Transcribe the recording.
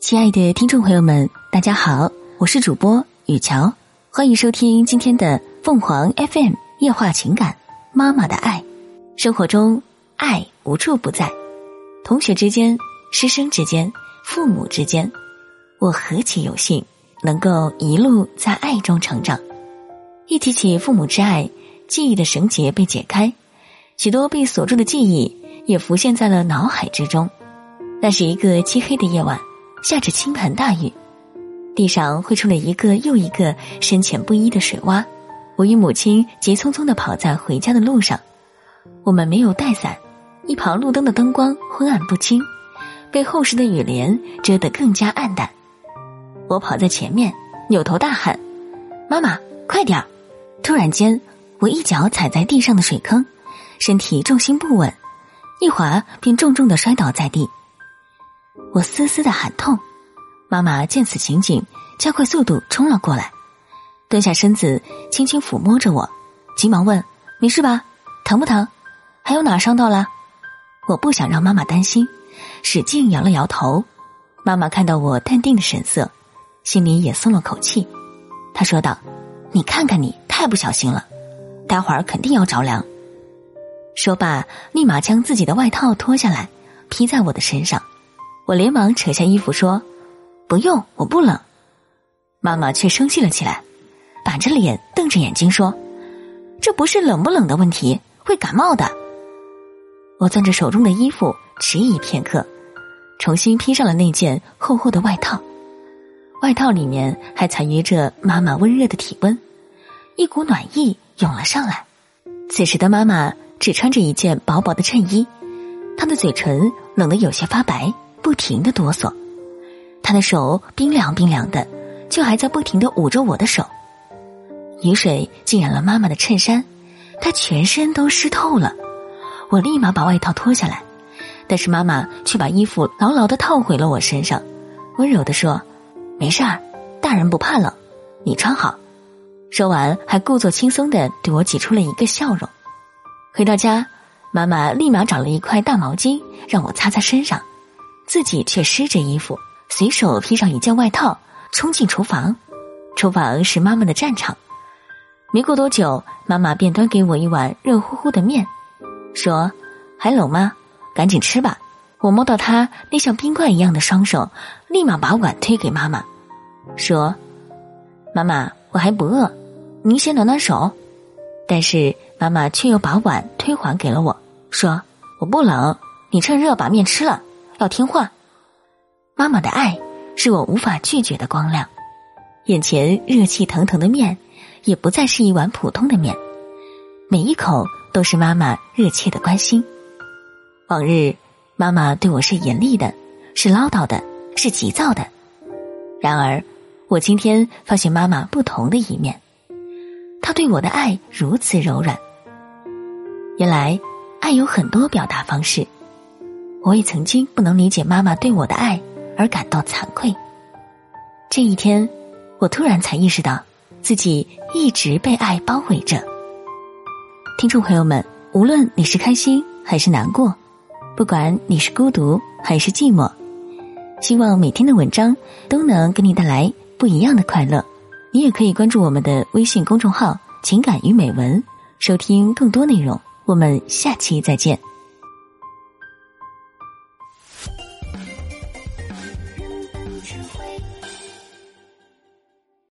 亲爱的听众朋友们，大家好，我是主播雨乔，欢迎收听今天的凤凰 FM 夜话情感妈妈的爱。生活中，爱无处不在，同学之间、师生之间、父母之间，我何其有幸能够一路在爱中成长。一提起父母之爱，记忆的绳结被解开，许多被锁住的记忆也浮现在了脑海之中。那是一个漆黑的夜晚。下着倾盆大雨，地上绘出了一个又一个深浅不一的水洼。我与母亲急匆匆的跑在回家的路上，我们没有带伞，一旁路灯的灯光昏暗不清，被厚实的雨帘遮得更加暗淡。我跑在前面，扭头大喊：“妈妈，快点儿！”突然间，我一脚踩在地上的水坑，身体重心不稳，一滑便重重的摔倒在地。我嘶嘶的喊痛，妈妈见此情景，加快速度冲了过来，蹲下身子，轻轻抚摸着我，急忙问：“没事吧？疼不疼？还有哪伤到了？”我不想让妈妈担心，使劲摇了摇头。妈妈看到我淡定的神色，心里也松了口气。她说道：“你看看你，太不小心了，待会儿肯定要着凉。”说罢，立马将自己的外套脱下来，披在我的身上。我连忙扯下衣服说：“不用，我不冷。”妈妈却生气了起来，板着脸瞪着眼睛说：“这不是冷不冷的问题，会感冒的。”我攥着手中的衣服，迟疑片刻，重新披上了那件厚厚的外套。外套里面还残余着妈妈温热的体温，一股暖意涌了上来。此时的妈妈只穿着一件薄薄的衬衣，她的嘴唇冷得有些发白。不停的哆嗦，他的手冰凉冰凉的，就还在不停的捂着我的手。雨水浸染了妈妈的衬衫，她全身都湿透了。我立马把外套脱下来，但是妈妈却把衣服牢牢的套回了我身上，温柔的说：“没事儿，大人不怕冷，你穿好。”说完还故作轻松的对我挤出了一个笑容。回到家，妈妈立马找了一块大毛巾让我擦擦身上。自己却湿着衣服，随手披上一件外套，冲进厨房。厨房是妈妈的战场。没过多久，妈妈便端给我一碗热乎乎的面，说：“还冷吗？赶紧吃吧。”我摸到她那像冰块一样的双手，立马把碗推给妈妈，说：“妈妈，我还不饿，您先暖暖手。”但是妈妈却又把碗推还给了我，说：“我不冷，你趁热把面吃了。”要听话，妈妈的爱是我无法拒绝的光亮。眼前热气腾腾的面，也不再是一碗普通的面，每一口都是妈妈热切的关心。往日妈妈对我是严厉的，是唠叨的，是急躁的。然而，我今天发现妈妈不同的一面，她对我的爱如此柔软。原来，爱有很多表达方式。我也曾经不能理解妈妈对我的爱而感到惭愧。这一天，我突然才意识到自己一直被爱包围着。听众朋友们，无论你是开心还是难过，不管你是孤独还是寂寞，希望每天的文章都能给你带来不一样的快乐。你也可以关注我们的微信公众号“情感与美文”，收听更多内容。我们下期再见。